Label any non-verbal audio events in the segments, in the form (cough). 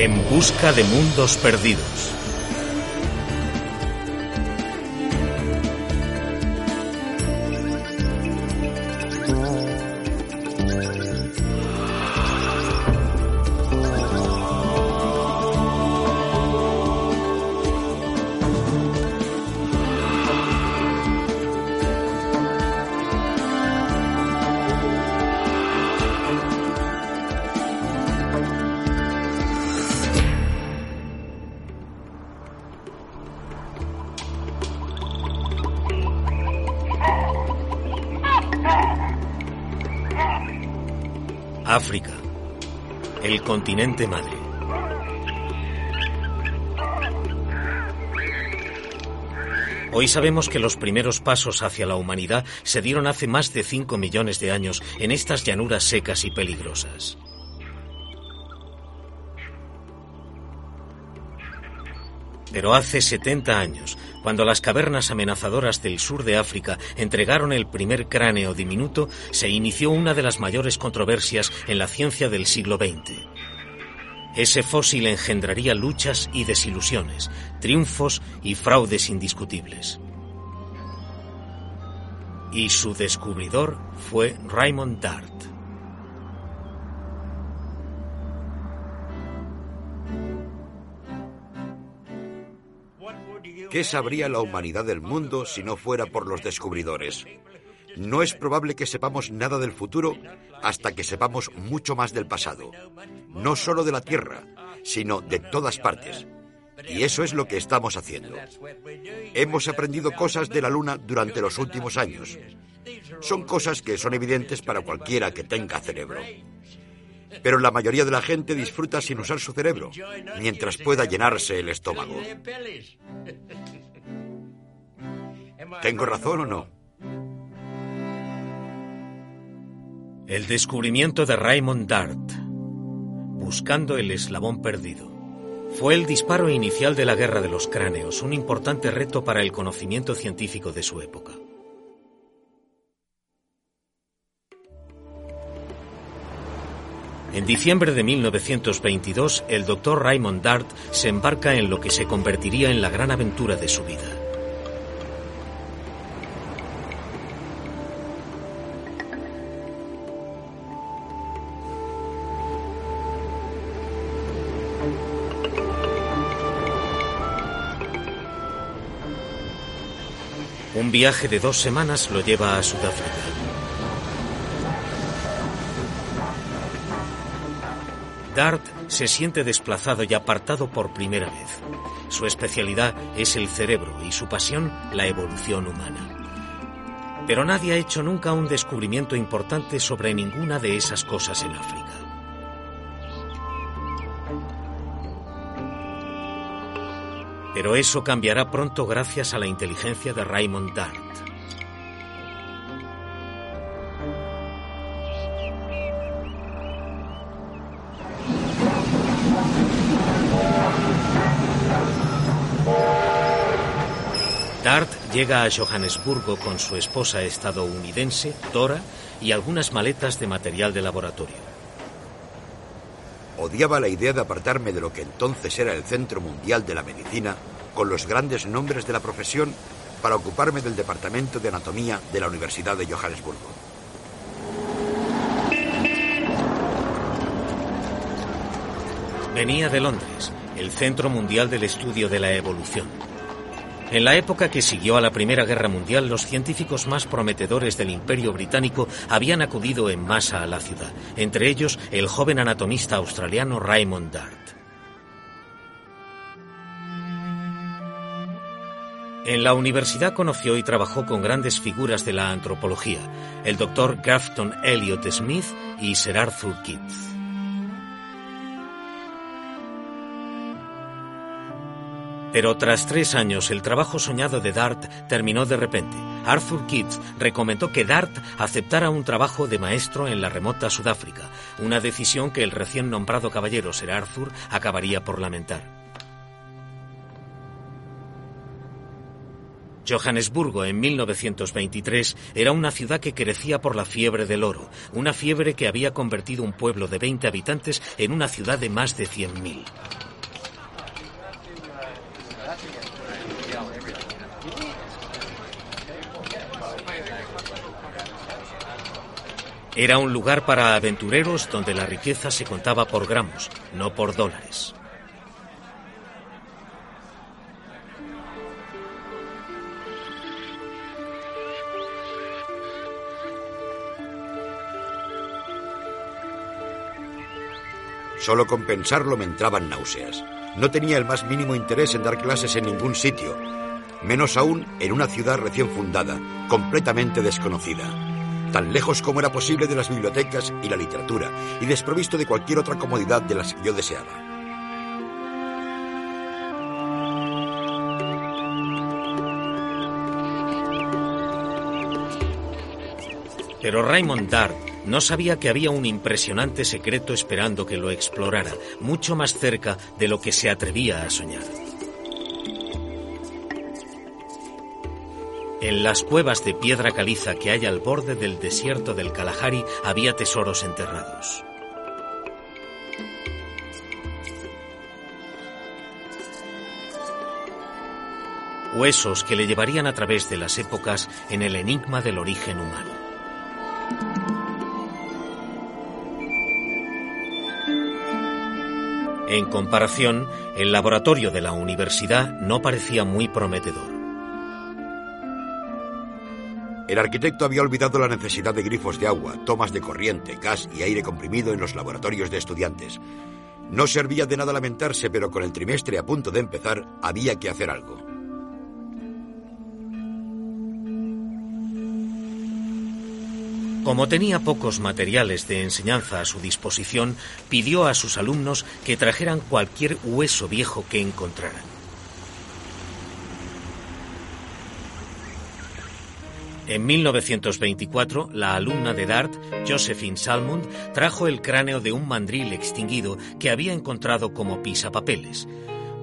En busca de mundos perdidos. Madre. Hoy sabemos que los primeros pasos hacia la humanidad se dieron hace más de 5 millones de años en estas llanuras secas y peligrosas. Pero hace 70 años, cuando las cavernas amenazadoras del sur de África entregaron el primer cráneo diminuto, se inició una de las mayores controversias en la ciencia del siglo XX. Ese fósil engendraría luchas y desilusiones, triunfos y fraudes indiscutibles. Y su descubridor fue Raymond Dart. ¿Qué sabría la humanidad del mundo si no fuera por los descubridores? No es probable que sepamos nada del futuro hasta que sepamos mucho más del pasado. No solo de la Tierra, sino de todas partes. Y eso es lo que estamos haciendo. Hemos aprendido cosas de la Luna durante los últimos años. Son cosas que son evidentes para cualquiera que tenga cerebro. Pero la mayoría de la gente disfruta sin usar su cerebro, mientras pueda llenarse el estómago. ¿Tengo razón o no? El descubrimiento de Raymond Dart, buscando el eslabón perdido, fue el disparo inicial de la Guerra de los Cráneos, un importante reto para el conocimiento científico de su época. En diciembre de 1922, el doctor Raymond Dart se embarca en lo que se convertiría en la gran aventura de su vida. Un viaje de dos semanas lo lleva a Sudáfrica. Dart se siente desplazado y apartado por primera vez. Su especialidad es el cerebro y su pasión la evolución humana. Pero nadie ha hecho nunca un descubrimiento importante sobre ninguna de esas cosas en África. Pero eso cambiará pronto gracias a la inteligencia de Raymond Dart. Dart llega a Johannesburgo con su esposa estadounidense, Dora, y algunas maletas de material de laboratorio. Odiaba la idea de apartarme de lo que entonces era el Centro Mundial de la Medicina, con los grandes nombres de la profesión, para ocuparme del Departamento de Anatomía de la Universidad de Johannesburgo. Venía de Londres, el Centro Mundial del Estudio de la Evolución. En la época que siguió a la Primera Guerra Mundial, los científicos más prometedores del Imperio Británico habían acudido en masa a la ciudad, entre ellos el joven anatomista australiano Raymond Dart. En la universidad conoció y trabajó con grandes figuras de la antropología, el doctor Grafton Elliot Smith y Sir Arthur Keith. Pero tras tres años, el trabajo soñado de Dart terminó de repente. Arthur Keith recomendó que Dart aceptara un trabajo de maestro en la remota Sudáfrica, una decisión que el recién nombrado caballero Sir Arthur acabaría por lamentar. Johannesburgo en 1923 era una ciudad que crecía por la fiebre del oro, una fiebre que había convertido un pueblo de 20 habitantes en una ciudad de más de 100.000. Era un lugar para aventureros donde la riqueza se contaba por gramos, no por dólares. Solo con pensarlo me entraban náuseas. No tenía el más mínimo interés en dar clases en ningún sitio, menos aún en una ciudad recién fundada, completamente desconocida, tan lejos como era posible de las bibliotecas y la literatura, y desprovisto de cualquier otra comodidad de las que yo deseaba. Pero Raymond Dart no sabía que había un impresionante secreto esperando que lo explorara, mucho más cerca de lo que se atrevía a soñar. En las cuevas de piedra caliza que hay al borde del desierto del Kalahari había tesoros enterrados. Huesos que le llevarían a través de las épocas en el enigma del origen humano. En comparación, el laboratorio de la universidad no parecía muy prometedor. El arquitecto había olvidado la necesidad de grifos de agua, tomas de corriente, gas y aire comprimido en los laboratorios de estudiantes. No servía de nada lamentarse, pero con el trimestre a punto de empezar había que hacer algo. Como tenía pocos materiales de enseñanza a su disposición, pidió a sus alumnos que trajeran cualquier hueso viejo que encontraran. En 1924, la alumna de Dart, Josephine Salmond, trajo el cráneo de un mandril extinguido que había encontrado como pisapapeles.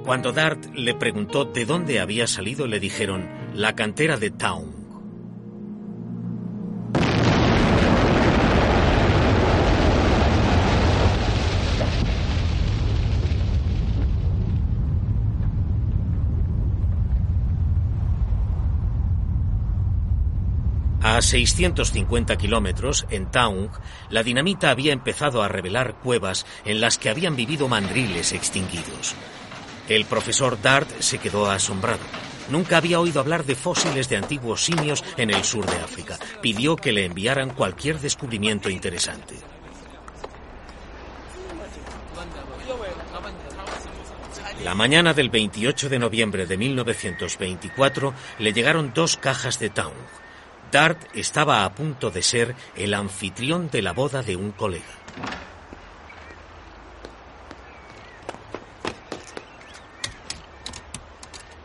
Cuando Dart le preguntó de dónde había salido, le dijeron la cantera de Town. A 650 kilómetros, en Taung, la dinamita había empezado a revelar cuevas en las que habían vivido mandriles extinguidos. El profesor Dart se quedó asombrado. Nunca había oído hablar de fósiles de antiguos simios en el sur de África. Pidió que le enviaran cualquier descubrimiento interesante. La mañana del 28 de noviembre de 1924 le llegaron dos cajas de Taung. Dart estaba a punto de ser el anfitrión de la boda de un colega.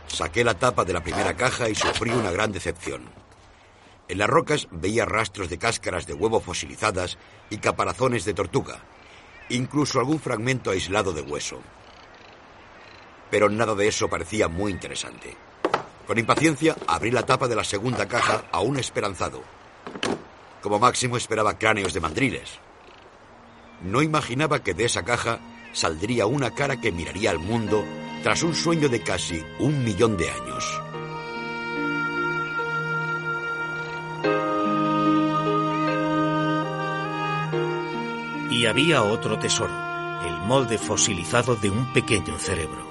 Saqué la tapa de la primera caja y sufrí una gran decepción. En las rocas veía rastros de cáscaras de huevo fosilizadas y caparazones de tortuga, incluso algún fragmento aislado de hueso. Pero nada de eso parecía muy interesante. Con impaciencia abrí la tapa de la segunda caja, aún esperanzado. Como máximo esperaba cráneos de mandriles. No imaginaba que de esa caja saldría una cara que miraría al mundo tras un sueño de casi un millón de años. Y había otro tesoro, el molde fosilizado de un pequeño cerebro.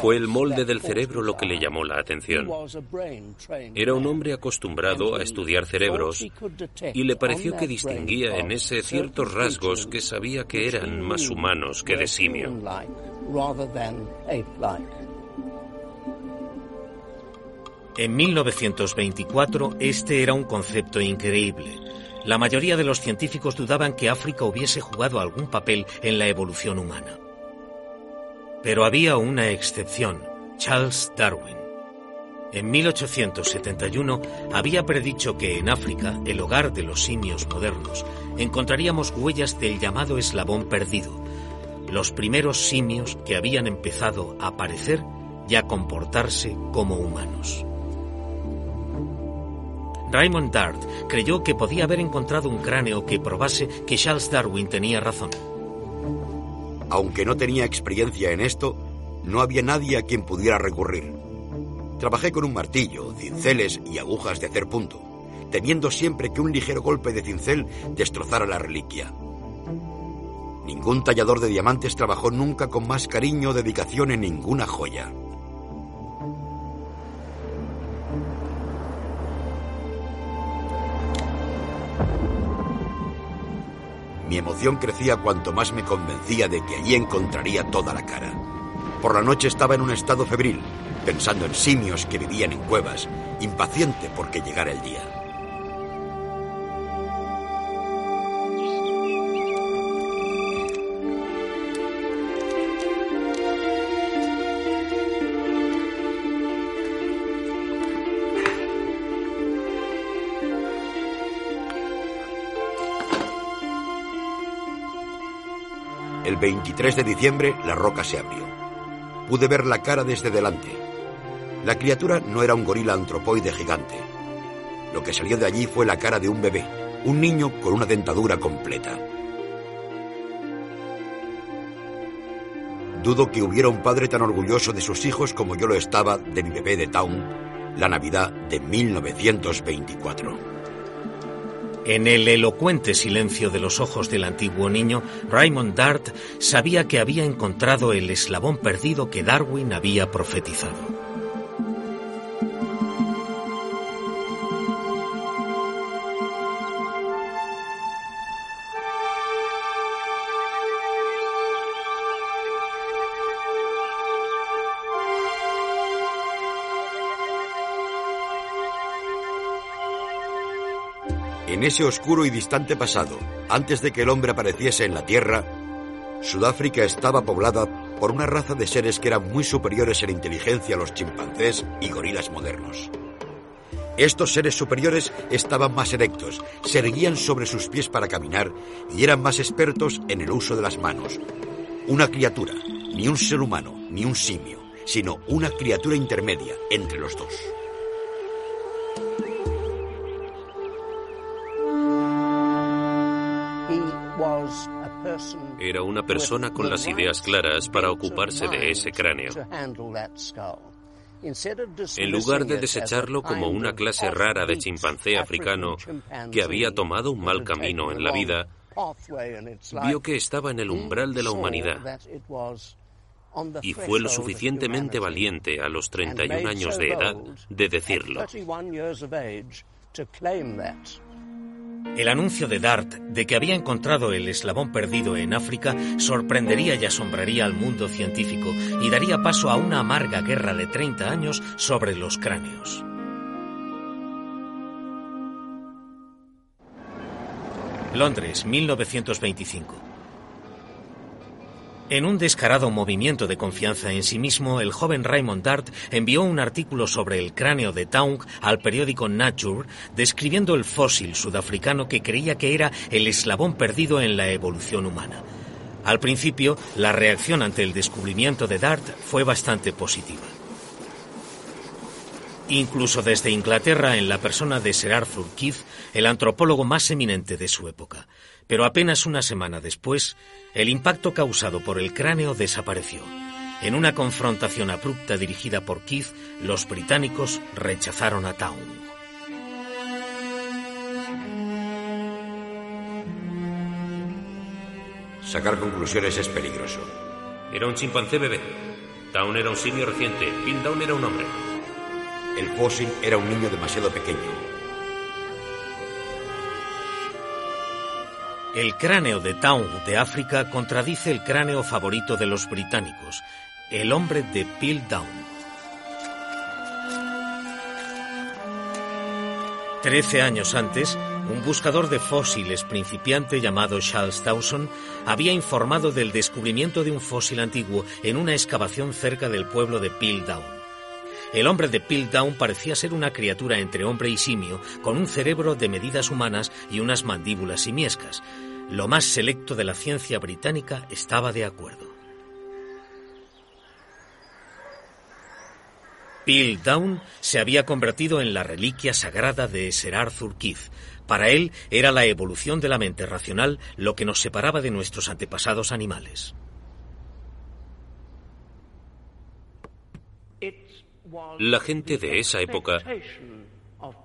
Fue el molde del cerebro lo que le llamó la atención. Era un hombre acostumbrado a estudiar cerebros y le pareció que distinguía en ese ciertos rasgos que sabía que eran más humanos que de simio. En 1924 este era un concepto increíble. La mayoría de los científicos dudaban que África hubiese jugado algún papel en la evolución humana. Pero había una excepción, Charles Darwin. En 1871 había predicho que en África, el hogar de los simios modernos, encontraríamos huellas del llamado eslabón perdido, los primeros simios que habían empezado a aparecer y a comportarse como humanos. Raymond Dart creyó que podía haber encontrado un cráneo que probase que Charles Darwin tenía razón. Aunque no tenía experiencia en esto, no había nadie a quien pudiera recurrir. Trabajé con un martillo, cinceles y agujas de hacer punto, temiendo siempre que un ligero golpe de cincel destrozara la reliquia. Ningún tallador de diamantes trabajó nunca con más cariño o dedicación en ninguna joya. Mi emoción crecía cuanto más me convencía de que allí encontraría toda la cara. Por la noche estaba en un estado febril, pensando en simios que vivían en cuevas, impaciente porque llegara el día. 23 de diciembre la roca se abrió. Pude ver la cara desde delante. La criatura no era un gorila antropoide gigante. Lo que salió de allí fue la cara de un bebé, un niño con una dentadura completa. Dudo que hubiera un padre tan orgulloso de sus hijos como yo lo estaba de mi bebé de Town la Navidad de 1924. En el elocuente silencio de los ojos del antiguo niño, Raymond Dart sabía que había encontrado el eslabón perdido que Darwin había profetizado. Ese oscuro y distante pasado, antes de que el hombre apareciese en la Tierra, Sudáfrica estaba poblada por una raza de seres que eran muy superiores en inteligencia a los chimpancés y gorilas modernos. Estos seres superiores estaban más erectos, se erguían sobre sus pies para caminar y eran más expertos en el uso de las manos. Una criatura, ni un ser humano, ni un simio, sino una criatura intermedia entre los dos. Era una persona con las ideas claras para ocuparse de ese cráneo. En lugar de desecharlo como una clase rara de chimpancé africano que había tomado un mal camino en la vida, vio que estaba en el umbral de la humanidad y fue lo suficientemente valiente a los 31 años de edad de decirlo. El anuncio de Dart de que había encontrado el eslabón perdido en África sorprendería y asombraría al mundo científico y daría paso a una amarga guerra de 30 años sobre los cráneos. Londres, 1925. En un descarado movimiento de confianza en sí mismo, el joven Raymond Dart envió un artículo sobre el cráneo de Taung al periódico Nature, describiendo el fósil sudafricano que creía que era el eslabón perdido en la evolución humana. Al principio, la reacción ante el descubrimiento de Dart fue bastante positiva. Incluso desde Inglaterra, en la persona de Sir Arthur Keith, el antropólogo más eminente de su época. Pero apenas una semana después, el impacto causado por el cráneo desapareció. En una confrontación abrupta dirigida por Keith, los británicos rechazaron a Town. Sacar conclusiones es peligroso. Era un chimpancé bebé. Town era un simio reciente. Piltdown era un hombre. El fósil era un niño demasiado pequeño. El cráneo de Town de África contradice el cráneo favorito de los británicos, el hombre de Piltdown. Trece años antes, un buscador de fósiles principiante llamado Charles Dawson había informado del descubrimiento de un fósil antiguo en una excavación cerca del pueblo de Piltdown. El hombre de Piltdown parecía ser una criatura entre hombre y simio, con un cerebro de medidas humanas y unas mandíbulas simiescas. Lo más selecto de la ciencia británica estaba de acuerdo. Piltdown se había convertido en la reliquia sagrada de Sir Arthur Keith. Para él era la evolución de la mente racional lo que nos separaba de nuestros antepasados animales. La gente de esa época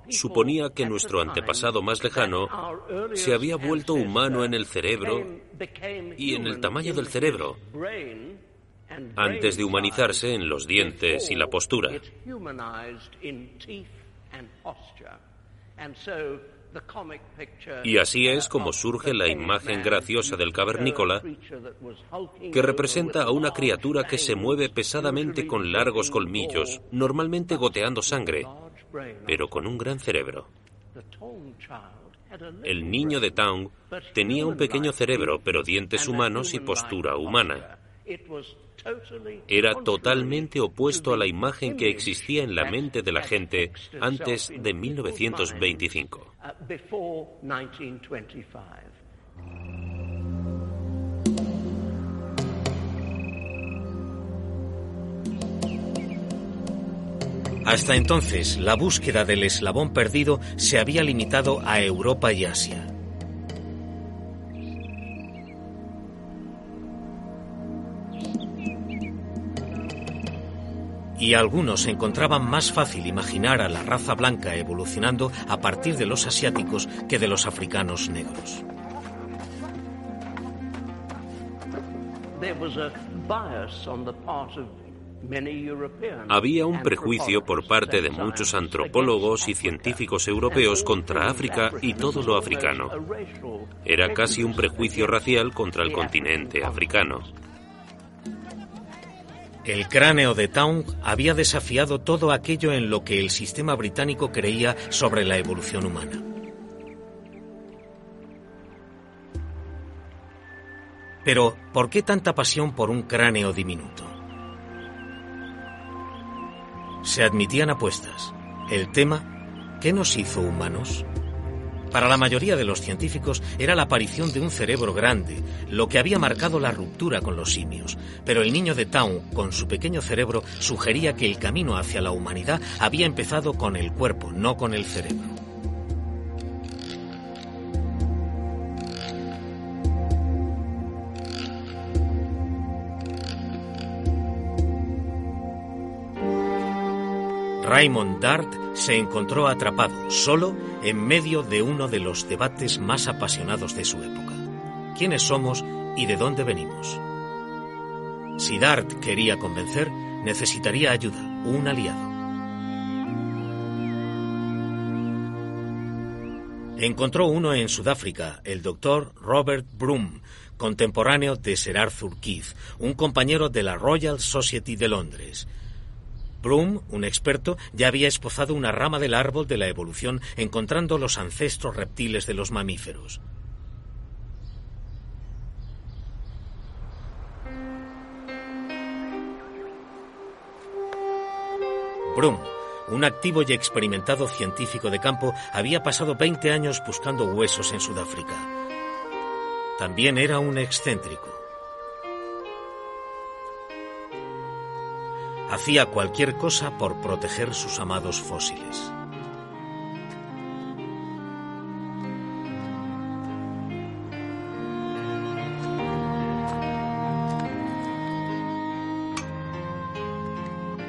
suponía que nuestro antepasado más lejano se había vuelto humano en el cerebro y en el tamaño del cerebro, antes de humanizarse en los dientes y la postura. Y así es como surge la imagen graciosa del cavernícola que representa a una criatura que se mueve pesadamente con largos colmillos, normalmente goteando sangre, pero con un gran cerebro. El niño de Town tenía un pequeño cerebro, pero dientes humanos y postura humana. Era totalmente opuesto a la imagen que existía en la mente de la gente antes de 1925. Hasta entonces, la búsqueda del eslabón perdido se había limitado a Europa y Asia. Y algunos encontraban más fácil imaginar a la raza blanca evolucionando a partir de los asiáticos que de los africanos negros. Había un prejuicio por parte de muchos antropólogos y científicos europeos contra África y todo lo africano. Era casi un prejuicio racial contra el continente africano. El cráneo de Town había desafiado todo aquello en lo que el sistema británico creía sobre la evolución humana. Pero, ¿por qué tanta pasión por un cráneo diminuto? Se admitían apuestas. El tema, ¿qué nos hizo humanos? Para la mayoría de los científicos era la aparición de un cerebro grande, lo que había marcado la ruptura con los simios. Pero el niño de Town, con su pequeño cerebro, sugería que el camino hacia la humanidad había empezado con el cuerpo, no con el cerebro. Raymond Dart se encontró atrapado, solo, en medio de uno de los debates más apasionados de su época. ¿Quiénes somos y de dónde venimos? Si Dart quería convencer, necesitaría ayuda, un aliado. Encontró uno en Sudáfrica, el doctor Robert Broom, contemporáneo de Sir Arthur Keith, un compañero de la Royal Society de Londres. Broom, un experto, ya había esposado una rama del árbol de la evolución encontrando los ancestros reptiles de los mamíferos. Broom, un activo y experimentado científico de campo, había pasado 20 años buscando huesos en Sudáfrica. También era un excéntrico. Hacía cualquier cosa por proteger sus amados fósiles.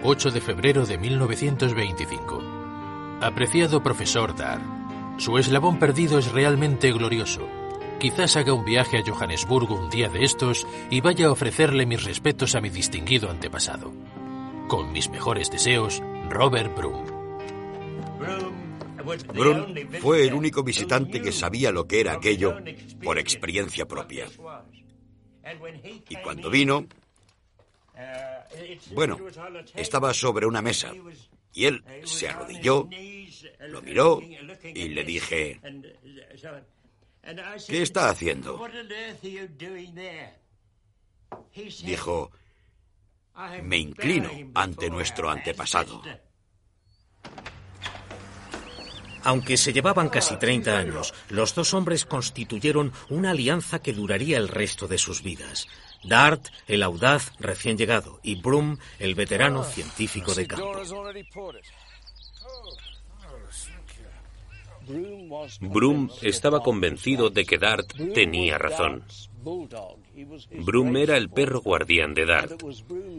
...8 de febrero de 1925... ...apreciado profesor Dar... ...su eslabón perdido es realmente glorioso... Quizás haga un viaje a Johannesburgo un día de estos y vaya a ofrecerle mis respetos a mi distinguido antepasado. Con mis mejores deseos, Robert Broom. Broom fue el único visitante que sabía lo que era aquello por experiencia propia. Y cuando vino, bueno, estaba sobre una mesa y él se arrodilló, lo miró y le dije, ¿qué está haciendo? Dijo, me inclino ante nuestro antepasado. Aunque se llevaban casi 30 años, los dos hombres constituyeron una alianza que duraría el resto de sus vidas. Dart, el audaz recién llegado, y Broom, el veterano científico de campo. Broom estaba convencido de que Dart tenía razón. Broom era el perro guardián de Dart.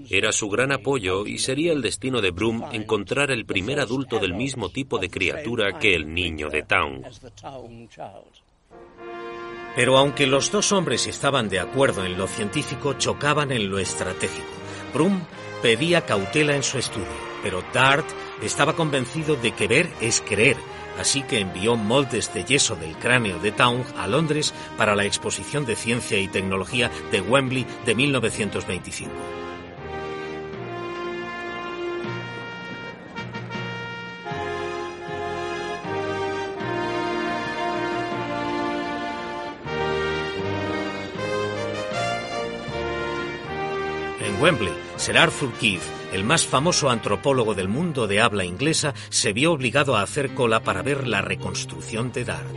Era su gran apoyo y sería el destino de Broom encontrar el primer adulto del mismo tipo de criatura que el niño de Town. Pero aunque los dos hombres estaban de acuerdo en lo científico, chocaban en lo estratégico. Broom pedía cautela en su estudio, pero Dart estaba convencido de que ver es creer así que envió moldes de yeso del cráneo de Town a Londres para la exposición de ciencia y tecnología de Wembley de 1925. En Wembley, Sir Arthur Keith el más famoso antropólogo del mundo de habla inglesa, se vio obligado a hacer cola para ver la reconstrucción de Dart.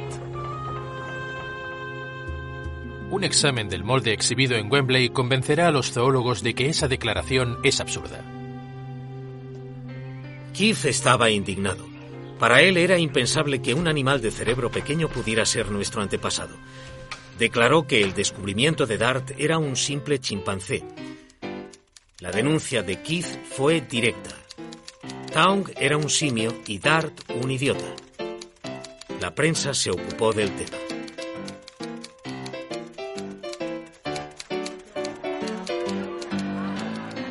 Un examen del molde exhibido en Wembley convencerá a los zoólogos de que esa declaración es absurda. Keith estaba indignado. Para él era impensable que un animal de cerebro pequeño pudiera ser nuestro antepasado. Declaró que el descubrimiento de Dart era un simple chimpancé la denuncia de Keith fue directa. Taung era un simio y Dart un idiota. La prensa se ocupó del tema.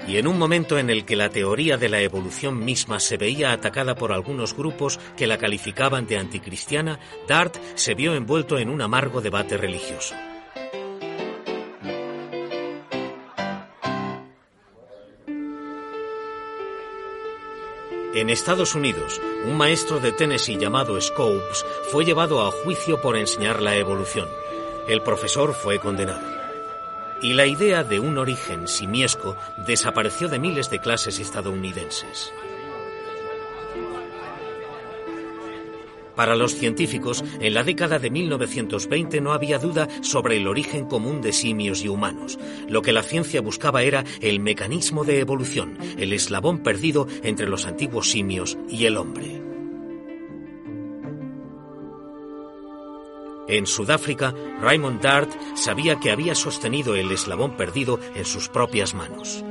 Y en un momento en el que la teoría de la evolución misma se veía atacada por algunos grupos que la calificaban de anticristiana, Dart se vio envuelto en un amargo debate religioso. En Estados Unidos, un maestro de Tennessee llamado Scopes fue llevado a juicio por enseñar la evolución. El profesor fue condenado. Y la idea de un origen simiesco desapareció de miles de clases estadounidenses. Para los científicos, en la década de 1920 no había duda sobre el origen común de simios y humanos. Lo que la ciencia buscaba era el mecanismo de evolución, el eslabón perdido entre los antiguos simios y el hombre. En Sudáfrica, Raymond Dart sabía que había sostenido el eslabón perdido en sus propias manos.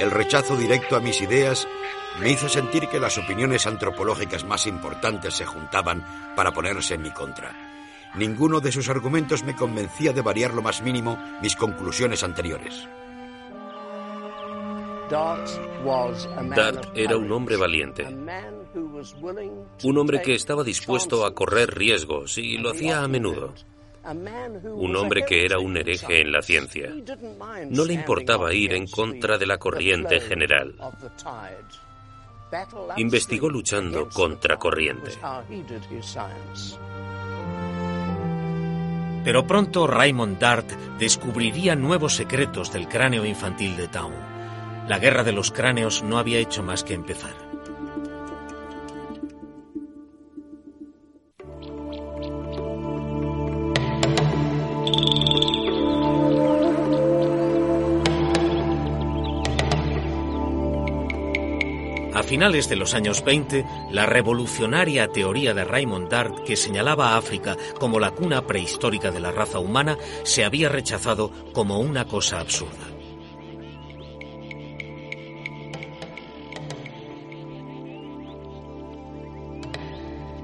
El rechazo directo a mis ideas me hizo sentir que las opiniones antropológicas más importantes se juntaban para ponerse en mi contra. Ninguno de sus argumentos me convencía de variar lo más mínimo mis conclusiones anteriores. Dart era un hombre valiente, un hombre que estaba dispuesto a correr riesgos y lo hacía a menudo un hombre que era un hereje en la ciencia. No le importaba ir en contra de la corriente general. Investigó luchando contra corriente. Pero pronto Raymond Dart descubriría nuevos secretos del cráneo infantil de Town. La guerra de los cráneos no había hecho más que empezar. Finales de los años 20, la revolucionaria teoría de Raymond Dart que señalaba a África como la cuna prehistórica de la raza humana se había rechazado como una cosa absurda.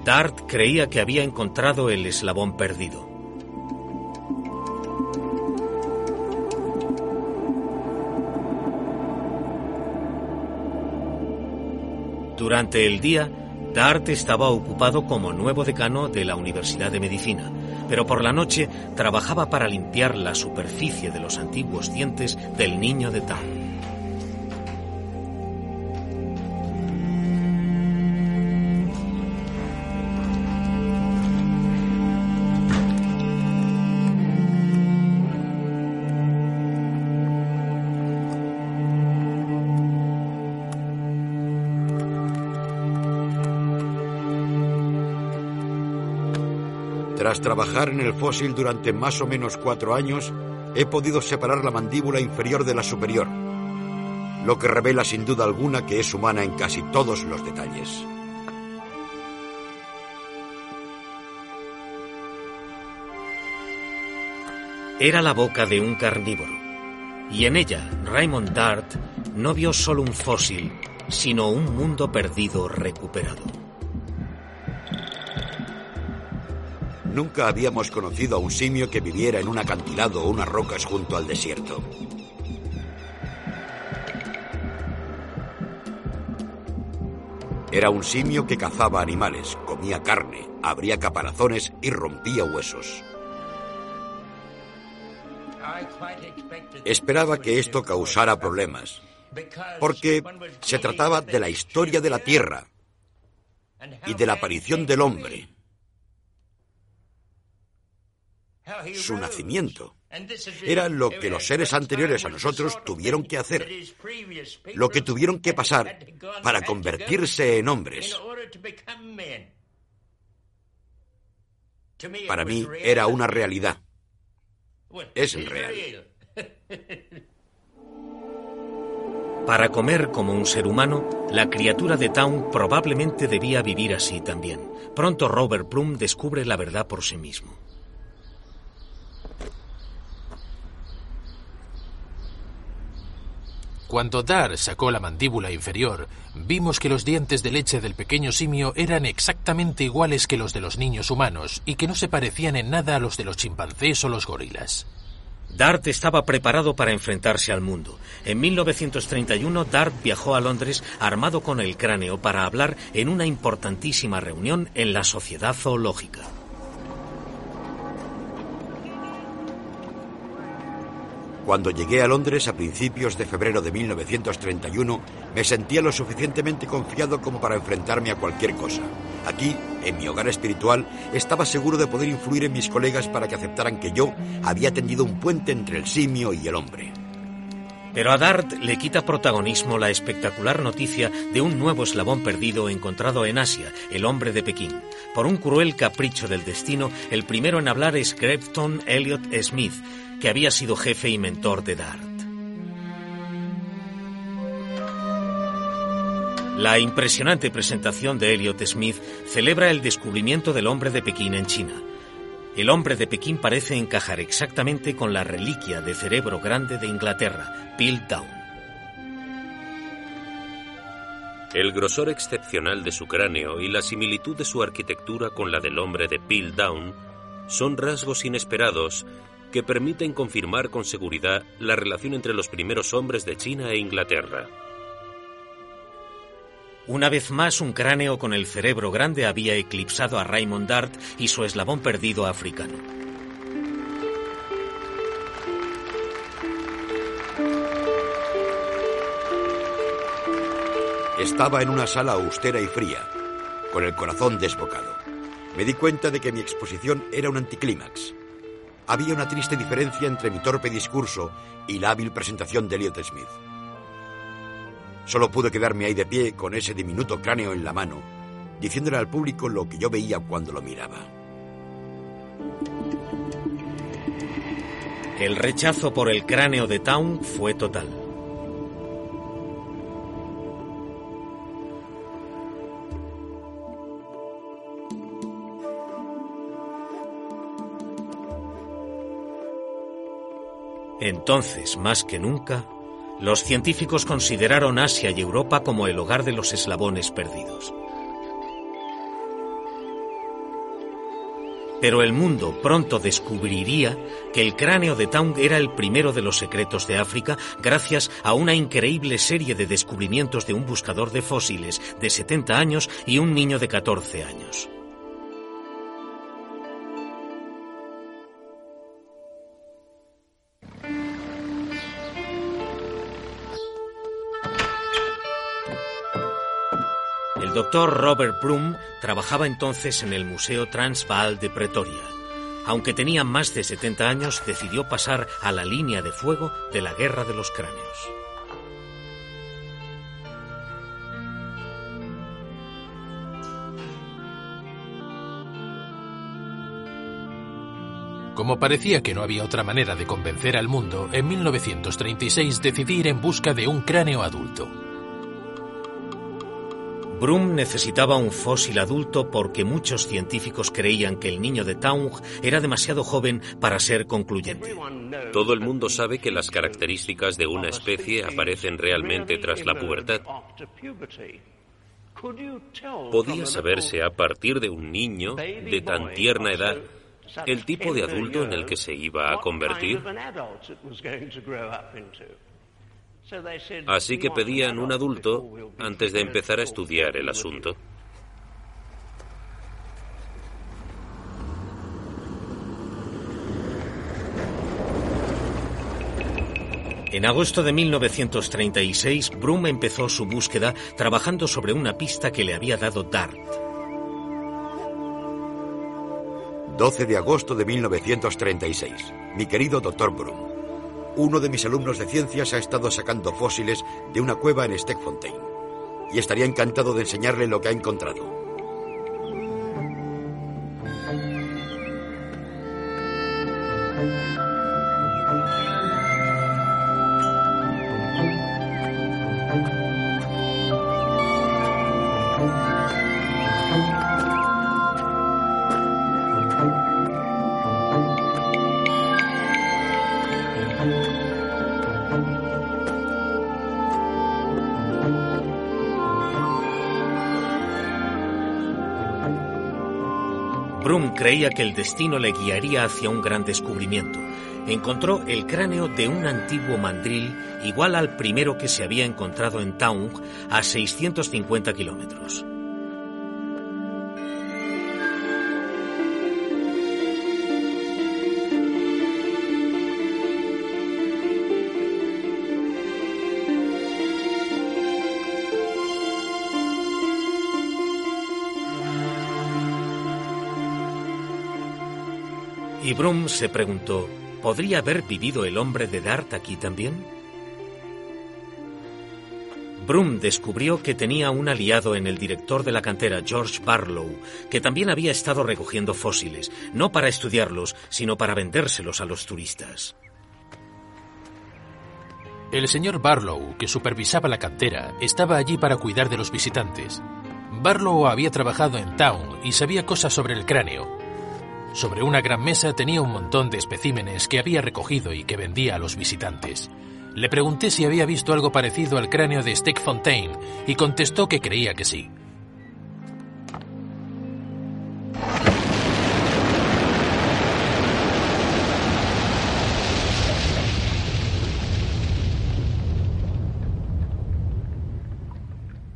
Dart creía que había encontrado el eslabón perdido. Durante el día, Dart estaba ocupado como nuevo decano de la Universidad de Medicina, pero por la noche trabajaba para limpiar la superficie de los antiguos dientes del niño de Dart. Tras trabajar en el fósil durante más o menos cuatro años, he podido separar la mandíbula inferior de la superior, lo que revela sin duda alguna que es humana en casi todos los detalles. Era la boca de un carnívoro, y en ella Raymond Dart no vio solo un fósil, sino un mundo perdido recuperado. Nunca habíamos conocido a un simio que viviera en un acantilado o unas rocas junto al desierto. Era un simio que cazaba animales, comía carne, abría caparazones y rompía huesos. Esperaba que esto causara problemas, porque se trataba de la historia de la Tierra y de la aparición del hombre, su nacimiento. Era lo que los seres anteriores a nosotros tuvieron que hacer, lo que tuvieron que pasar para convertirse en hombres. Para mí era una realidad. Es real. (laughs) Para comer como un ser humano, la criatura de Town probablemente debía vivir así también. Pronto Robert Plum descubre la verdad por sí mismo. Cuando Dar sacó la mandíbula inferior, vimos que los dientes de leche del pequeño simio eran exactamente iguales que los de los niños humanos y que no se parecían en nada a los de los chimpancés o los gorilas. Dart estaba preparado para enfrentarse al mundo. En 1931, Dart viajó a Londres armado con el cráneo para hablar en una importantísima reunión en la Sociedad Zoológica. Cuando llegué a Londres a principios de febrero de 1931, me sentía lo suficientemente confiado como para enfrentarme a cualquier cosa. Aquí, en mi hogar espiritual, estaba seguro de poder influir en mis colegas para que aceptaran que yo había tendido un puente entre el simio y el hombre. Pero a Dart le quita protagonismo la espectacular noticia de un nuevo eslabón perdido encontrado en Asia, el hombre de Pekín. Por un cruel capricho del destino, el primero en hablar es Grafton Elliot Smith, que había sido jefe y mentor de Dart. La impresionante presentación de Elliot Smith celebra el descubrimiento del hombre de Pekín en China. El hombre de Pekín parece encajar exactamente con la reliquia de cerebro grande de Inglaterra, Piltdown. El grosor excepcional de su cráneo y la similitud de su arquitectura con la del hombre de Piltdown son rasgos inesperados que permiten confirmar con seguridad la relación entre los primeros hombres de China e Inglaterra. Una vez más, un cráneo con el cerebro grande había eclipsado a Raymond Dart y su eslabón perdido africano. Estaba en una sala austera y fría, con el corazón desbocado. Me di cuenta de que mi exposición era un anticlímax había una triste diferencia entre mi torpe discurso y la hábil presentación de Elliot Smith. Solo pude quedarme ahí de pie con ese diminuto cráneo en la mano, diciéndole al público lo que yo veía cuando lo miraba. El rechazo por el cráneo de Town fue total. Entonces, más que nunca, los científicos consideraron Asia y Europa como el hogar de los eslabones perdidos. Pero el mundo pronto descubriría que el cráneo de Town era el primero de los secretos de África gracias a una increíble serie de descubrimientos de un buscador de fósiles de 70 años y un niño de 14 años. Doctor Robert Broom trabajaba entonces en el Museo Transvaal de Pretoria. Aunque tenía más de 70 años, decidió pasar a la línea de fuego de la Guerra de los Cráneos. Como parecía que no había otra manera de convencer al mundo, en 1936 decidí ir en busca de un cráneo adulto. Brum necesitaba un fósil adulto porque muchos científicos creían que el niño de Taung era demasiado joven para ser concluyente. Todo el mundo sabe que las características de una especie aparecen realmente tras la pubertad. ¿Podía saberse a partir de un niño de tan tierna edad el tipo de adulto en el que se iba a convertir? Así que pedían un adulto antes de empezar a estudiar el asunto. En agosto de 1936, Brum empezó su búsqueda trabajando sobre una pista que le había dado Dart. 12 de agosto de 1936. Mi querido doctor Brum. Uno de mis alumnos de ciencias ha estado sacando fósiles de una cueva en Steckfontein y estaría encantado de enseñarle lo que ha encontrado. Creía que el destino le guiaría hacia un gran descubrimiento. Encontró el cráneo de un antiguo mandril igual al primero que se había encontrado en Taung a 650 kilómetros. Y Brum se preguntó, ¿podría haber vivido el hombre de Dart aquí también? Brum descubrió que tenía un aliado en el director de la cantera, George Barlow, que también había estado recogiendo fósiles, no para estudiarlos, sino para vendérselos a los turistas. El señor Barlow, que supervisaba la cantera, estaba allí para cuidar de los visitantes. Barlow había trabajado en Town y sabía cosas sobre el cráneo, sobre una gran mesa tenía un montón de especímenes que había recogido y que vendía a los visitantes. Le pregunté si había visto algo parecido al cráneo de Steckfontein y contestó que creía que sí.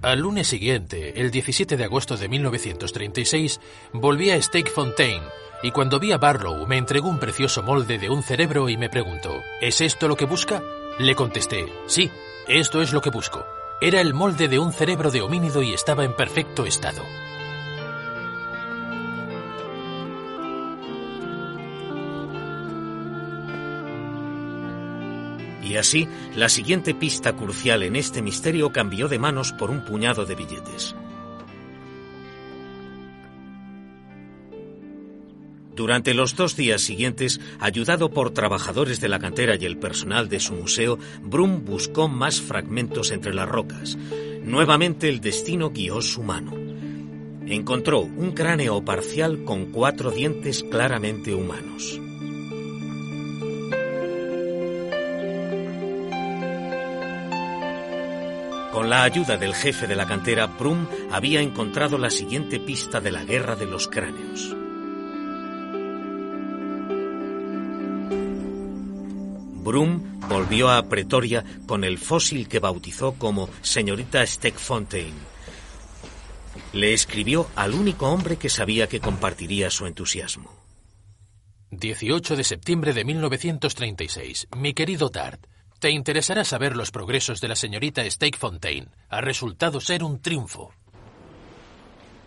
Al lunes siguiente, el 17 de agosto de 1936, volví a Steckfontein y cuando vi a Barlow me entregó un precioso molde de un cerebro y me preguntó, ¿es esto lo que busca? Le contesté, sí, esto es lo que busco. Era el molde de un cerebro de homínido y estaba en perfecto estado. Y así, la siguiente pista crucial en este misterio cambió de manos por un puñado de billetes. Durante los dos días siguientes, ayudado por trabajadores de la cantera y el personal de su museo, Brum buscó más fragmentos entre las rocas. Nuevamente el destino guió su mano. Encontró un cráneo parcial con cuatro dientes claramente humanos. Con la ayuda del jefe de la cantera, Brum había encontrado la siguiente pista de la guerra de los cráneos. Brum volvió a Pretoria con el fósil que bautizó como señorita Steckfontein. Le escribió al único hombre que sabía que compartiría su entusiasmo. 18 de septiembre de 1936. Mi querido Dart, te interesará saber los progresos de la señorita Steckfontein. Ha resultado ser un triunfo.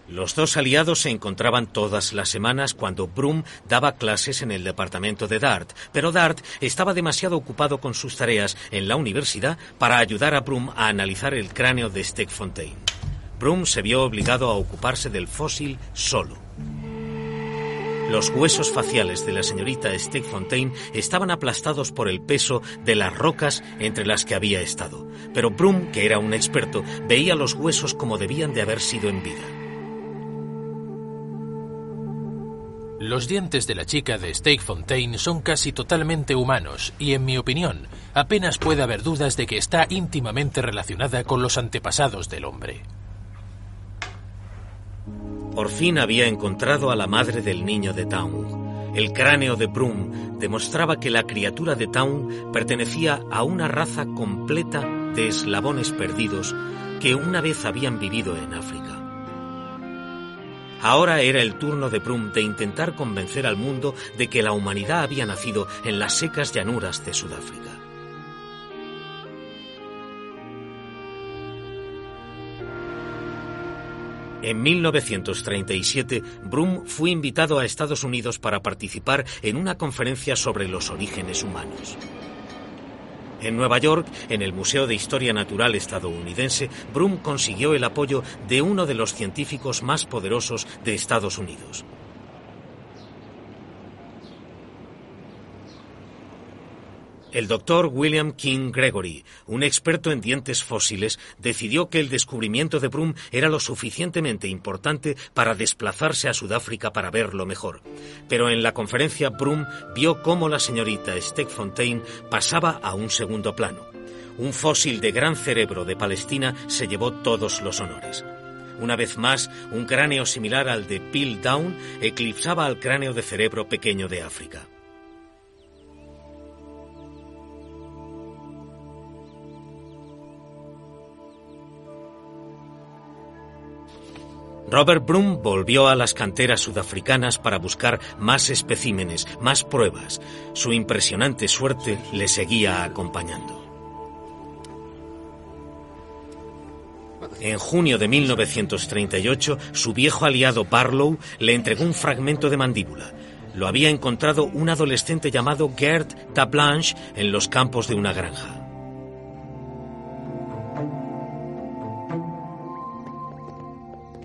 Los dos aliados se encontraban todas las semanas cuando Brum daba clases en el departamento de Dart, pero Dart estaba demasiado ocupado con sus tareas en la universidad para ayudar a Brum a analizar el cráneo de Los huesos faciales de la señorita Steakfontein estaban aplastados por el peso de las rocas entre las que había estado, pero Brum, que era un experto, veía los huesos como debían de haber sido en vida. Los dientes de la chica de Steakfontein son casi totalmente humanos y, en mi opinión, apenas puede haber dudas de que está íntimamente relacionada con los antepasados del hombre. Por fin había encontrado a la madre del niño de Town. El cráneo de Brum demostraba que la criatura de Town pertenecía a una raza completa de eslabones perdidos que una vez habían vivido en África. Ahora era el turno de Brum de intentar convencer al mundo de que la humanidad había nacido en las secas llanuras de Sudáfrica. En 1937, Brum fue invitado a Estados Unidos para participar en una conferencia sobre los orígenes humanos. En Nueva York, en el Museo de Historia Natural estadounidense, Brum consiguió el apoyo de uno de los científicos más poderosos de Estados Unidos, El doctor William King Gregory, un experto en dientes fósiles, decidió que el descubrimiento de Brum era lo suficientemente importante para desplazarse a Sudáfrica para verlo mejor. Pero en la conferencia Brum vio cómo la señorita Steakfontein pasaba a un segundo plano. Un fósil de gran cerebro de Palestina se llevó todos los honores. Una vez más, un cráneo similar al de Bill Down eclipsaba al cráneo de cerebro pequeño de África. Robert Brum volvió a las canteras sudafricanas para buscar más especímenes, más pruebas. Su impresionante suerte le seguía acompañando. En junio de 1938, su viejo aliado Barlow le entregó un fragmento de mandíbula. Lo había encontrado un adolescente llamado Gerd Tablanche en los campos de una granja.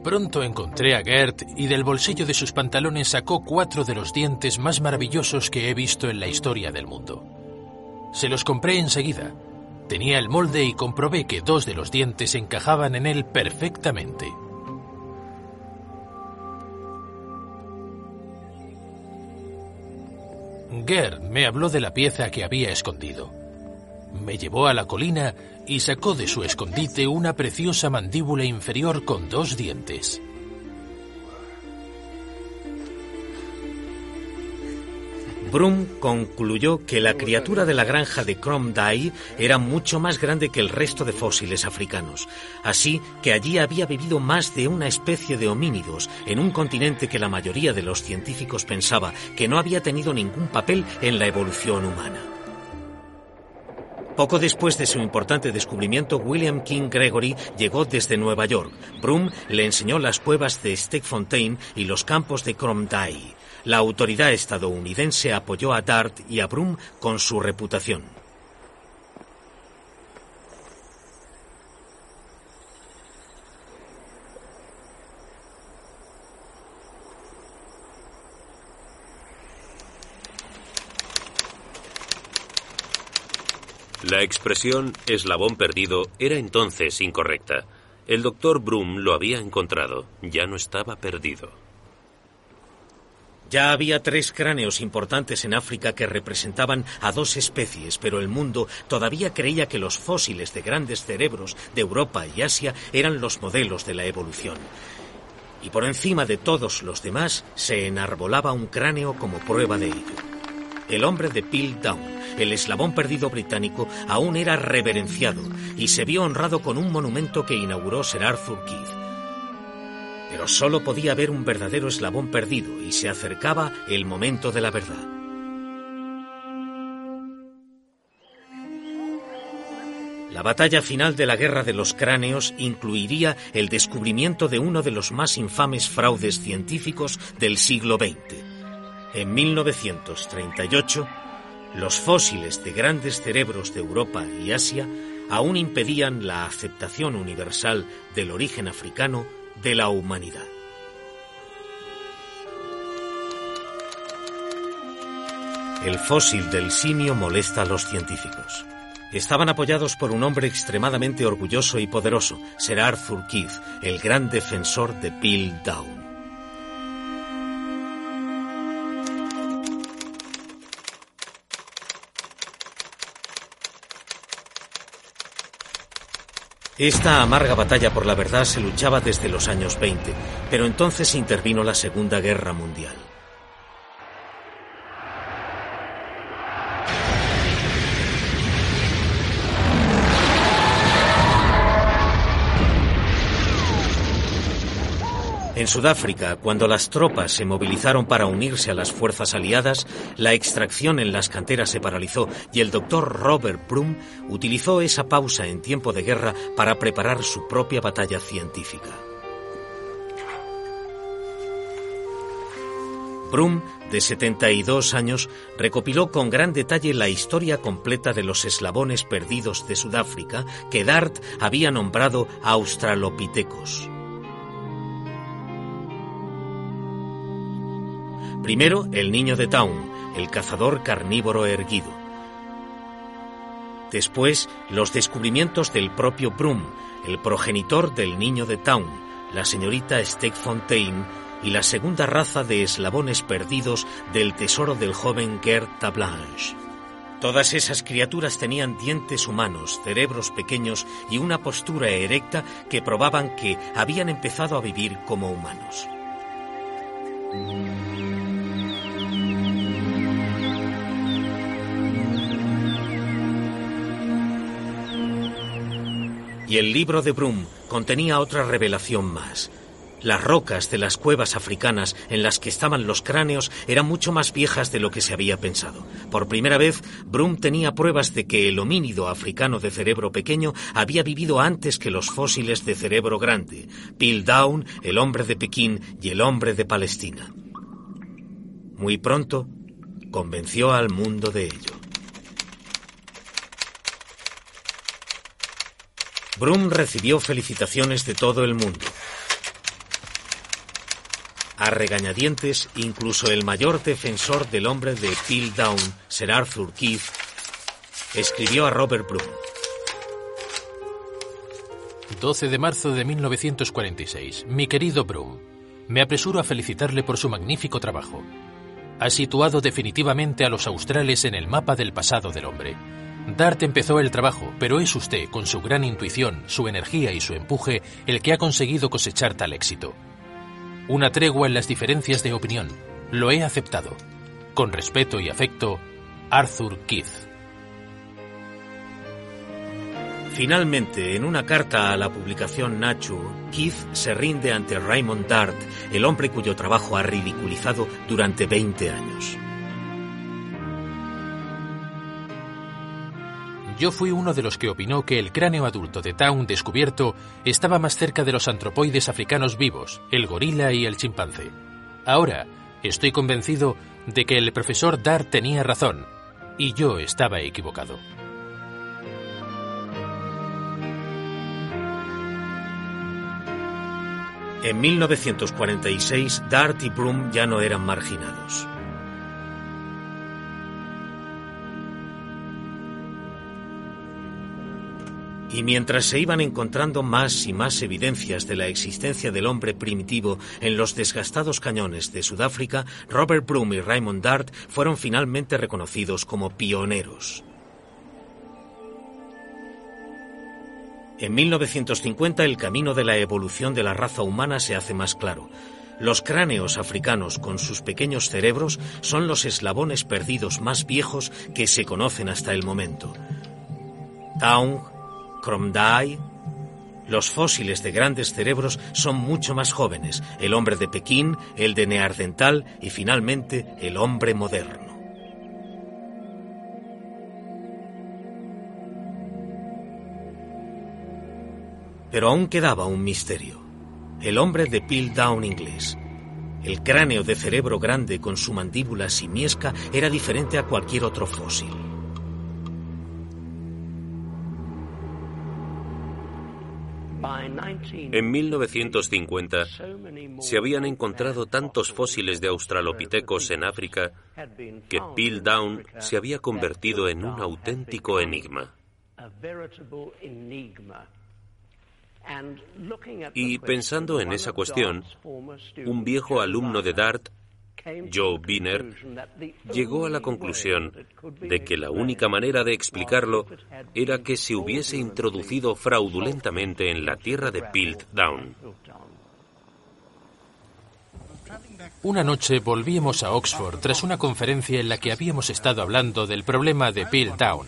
Pronto encontré a Gert y del bolsillo de sus pantalones sacó cuatro de los dientes más maravillosos que he visto en la historia del mundo. Se los compré enseguida. Tenía el molde y comprobé que dos de los dientes encajaban en él perfectamente. Gerd me habló de la pieza que había escondido. Me llevó a la colina y sacó de su escondite una preciosa mandíbula inferior con dos dientes. Brum concluyó que la criatura de la granja de Cromdai era mucho más grande que el resto de fósiles africanos, así que allí había vivido más de una especie de homínidos en un continente que la mayoría de los científicos pensaba que no había tenido ningún papel en la evolución humana. Poco después de su importante descubrimiento, William King Gregory llegó desde Nueva York. Brum le enseñó las cuevas de Steakfontein y los campos de Cromdai. La autoridad estadounidense apoyó a Dart y a Brum con su reputación. La expresión eslabón perdido era entonces incorrecta. El doctor Brum lo había encontrado, ya no estaba perdido. Ya había tres cráneos importantes en África que representaban a dos especies, pero el mundo todavía creía que los fósiles de grandes cerebros de Europa y Asia eran los modelos de la evolución. Y por encima de todos los demás se enarbolaba un cráneo como prueba de ello. El hombre de Piltdown, el eslabón perdido británico, aún era reverenciado y se vio honrado con un monumento que inauguró Sir Arthur Keith. Pero solo podía haber un verdadero eslabón perdido y se acercaba el momento de la verdad. La batalla final de la Guerra de los Cráneos incluiría el descubrimiento de uno de los más infames fraudes científicos del siglo XX en 1938, los fósiles de grandes cerebros de Europa y Asia aún impedían la aceptación universal del origen africano de la humanidad. El fósil del simio molesta a los científicos. Estaban apoyados por un hombre extremadamente orgulloso y poderoso, Sir Arthur Keith, el gran defensor de Piltdown. Esta amarga batalla por la verdad se luchaba desde los años 20, pero entonces intervino la Segunda Guerra Mundial. En Sudáfrica, cuando las tropas se movilizaron para unirse a las fuerzas aliadas, la extracción en las canteras se paralizó y el doctor Robert Brum utilizó esa pausa en tiempo de guerra para preparar su propia batalla científica. Brum, de 72 años, recopiló con gran detalle la historia completa de los eslabones perdidos de Sudáfrica que Dart había nombrado Australopithecus. Primero, el niño de Town, el cazador carnívoro erguido. Después, los descubrimientos del propio Brum, el progenitor del niño de Town, la señorita Steckfontein y la segunda raza de eslabones perdidos del tesoro del joven Gert Blanche. Todas esas criaturas tenían dientes humanos, cerebros pequeños y una postura erecta que probaban que habían empezado a vivir como humanos. Y el libro de Brum contenía otra revelación más. Las rocas de las cuevas africanas en las que estaban los cráneos eran mucho más viejas de lo que se había pensado. Por primera vez, Brum tenía pruebas de que el homínido africano de cerebro pequeño había vivido antes que los fósiles de cerebro grande, Piltdown, el hombre de Pekín y el hombre de Palestina. Muy pronto, convenció al mundo de ello. Brum recibió felicitaciones de todo el mundo. A regañadientes, incluso el mayor defensor del hombre de Piltdown, Sir Arthur Keith, escribió a Robert Brum. 12 de marzo de 1946. Mi querido Brum, me apresuro a felicitarle por su magnífico trabajo. Ha situado definitivamente a los australes en el mapa del pasado del hombre. Dart empezó el trabajo, pero es usted, con su gran intuición, su energía y su empuje, el que ha conseguido cosechar tal éxito. Una tregua en las diferencias de opinión. Lo he aceptado. Con respeto y afecto, Arthur Keith. Finalmente, en una carta a la publicación Nature, Keith se rinde ante Raymond Dart, el hombre cuyo trabajo ha ridiculizado durante 20 años. Yo fui uno de los que opinó que el cráneo adulto de Town descubierto estaba más cerca de los antropoides africanos vivos, el gorila y el chimpancé. Ahora, estoy convencido de que el profesor Dart tenía razón y yo estaba equivocado. En 1946, Dart y Brum ya no eran marginados. Y mientras se iban encontrando más y más evidencias de la existencia del hombre primitivo en los desgastados cañones de Sudáfrica, Robert Broom y Raymond Dart fueron finalmente reconocidos como pioneros. En 1950 el camino de la evolución de la raza humana se hace más claro. Los cráneos africanos con sus pequeños cerebros son los eslabones perdidos más viejos que se conocen hasta el momento. Taung, Kromdai. Los fósiles de grandes cerebros son mucho más jóvenes, el hombre de Pekín, el de Neardental y finalmente el hombre moderno. Pero aún quedaba un misterio. El hombre de Piltdown inglés. El cráneo de cerebro grande con su mandíbula simiesca era diferente a cualquier otro fósil. En 1950 se habían encontrado tantos fósiles de australopitecos en África que Piltdown se había convertido en un auténtico enigma. Y pensando en esa cuestión, un viejo alumno de DART Joe Biner, llegó a la conclusión de que la única manera de explicarlo era que se hubiese introducido fraudulentamente en la tierra de Piltdown. Una noche volvíamos a Oxford tras una conferencia en la que habíamos estado hablando del problema de Piltdown.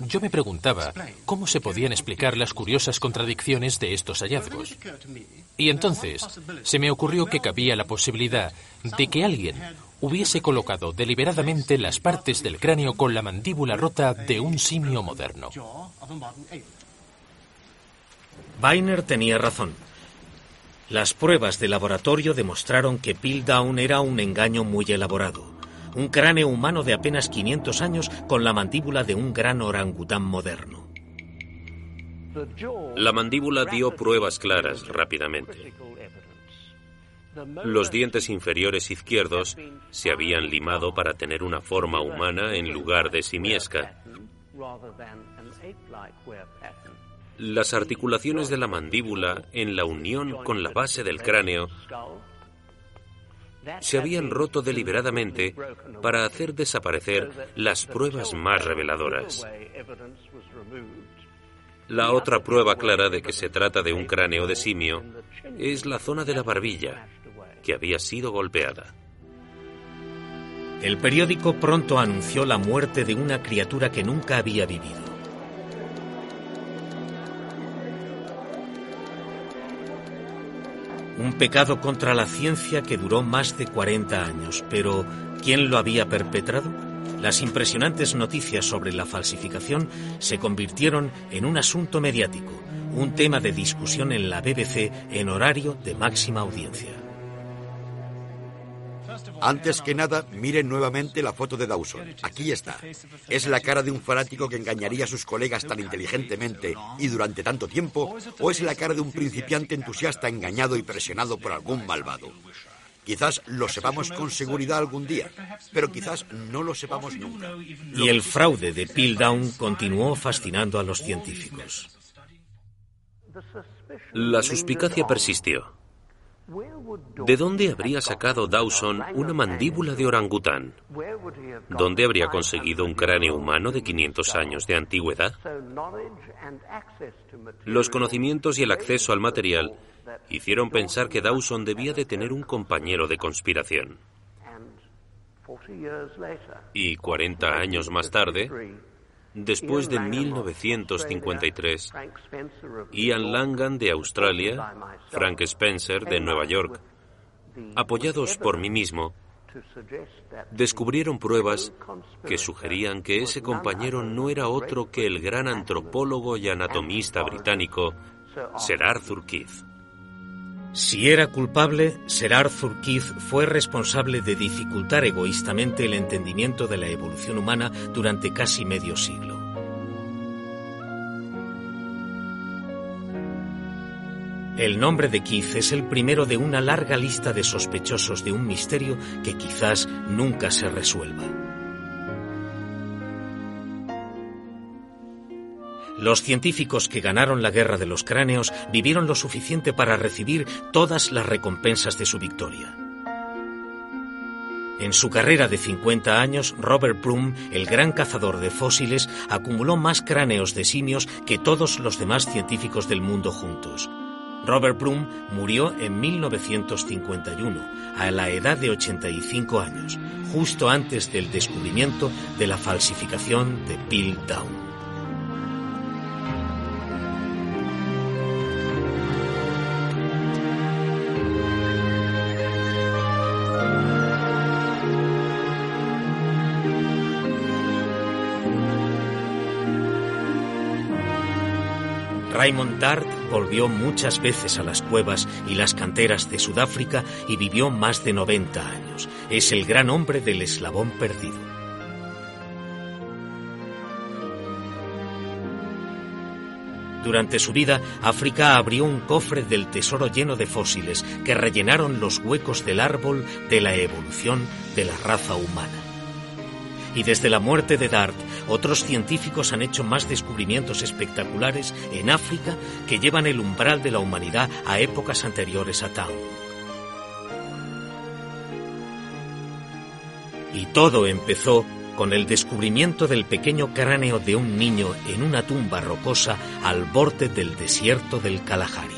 Yo me preguntaba cómo se podían explicar las curiosas contradicciones de estos hallazgos. Y entonces se me ocurrió que cabía la posibilidad de que alguien hubiese colocado deliberadamente las partes del cráneo con la mandíbula rota de un simio moderno. Weiner tenía razón. Las pruebas de laboratorio demostraron que Piltdown era un engaño muy elaborado un cráneo humano de apenas 500 años con la mandíbula de un gran orangután moderno. La mandíbula dio pruebas claras rápidamente. Los dientes inferiores izquierdos se habían limado para tener una forma humana en lugar de simiesca. Las articulaciones de la mandíbula en la unión con la base del cráneo se habían roto deliberadamente para hacer desaparecer las pruebas más reveladoras. La otra prueba clara de que se trata de un cráneo de simio es la zona de la barbilla, que había sido golpeada. El periódico pronto anunció la muerte de una criatura que nunca había vivido. Un pecado contra la ciencia que duró más de 40 años. Pero, ¿quién lo había perpetrado? Las impresionantes noticias sobre la falsificación se convirtieron en un asunto mediático, un tema de discusión en la BBC en horario de máxima audiencia. Antes que nada, miren nuevamente la foto de Dawson. Aquí está. ¿Es la cara de un fanático que engañaría a sus colegas tan inteligentemente y durante tanto tiempo? ¿O es la cara de un principiante entusiasta engañado y presionado por algún malvado? Quizás lo sepamos con seguridad algún día, pero quizás no lo sepamos nunca. Y el fraude de Piltdown continuó fascinando a los científicos. La suspicacia persistió. ¿De dónde habría sacado Dawson una mandíbula de orangután? ¿Dónde habría conseguido un cráneo humano de 500 años de antigüedad? Los conocimientos y el acceso al material hicieron pensar que Dawson debía de tener un compañero de conspiración. Y 40 años más tarde, Después de 1953, Ian Langan de Australia, Frank Spencer de Nueva York, apoyados por mí mismo, descubrieron pruebas que sugerían que ese compañero no era otro que el gran antropólogo y anatomista británico Sir Arthur Keith. Si era culpable, Sir Arthur Keith fue responsable de dificultar egoístamente el entendimiento de la evolución humana durante casi medio siglo. El nombre de Keith es el primero de una larga lista de sospechosos de un misterio que quizás nunca se resuelva. Los científicos que ganaron la guerra de los cráneos vivieron lo suficiente para recibir todas las recompensas de su victoria. En su carrera de 50 años, Robert Broom, el gran cazador de fósiles, acumuló más cráneos de simios que todos los demás científicos del mundo juntos. Robert Broom murió en 1951, a la edad de 85 años, justo antes del descubrimiento de la falsificación de Piltdown. Raymond Dart volvió muchas veces a las cuevas y las canteras de Sudáfrica y vivió más de 90 años. Es el gran hombre del eslabón perdido. Durante su vida, África abrió un cofre del tesoro lleno de fósiles que rellenaron los huecos del árbol de la evolución de la raza humana. Y desde la muerte de Dart, otros científicos han hecho más descubrimientos espectaculares en África que llevan el umbral de la humanidad a épocas anteriores a Town. Y todo empezó con el descubrimiento del pequeño cráneo de un niño en una tumba rocosa al borde del desierto del Kalahari.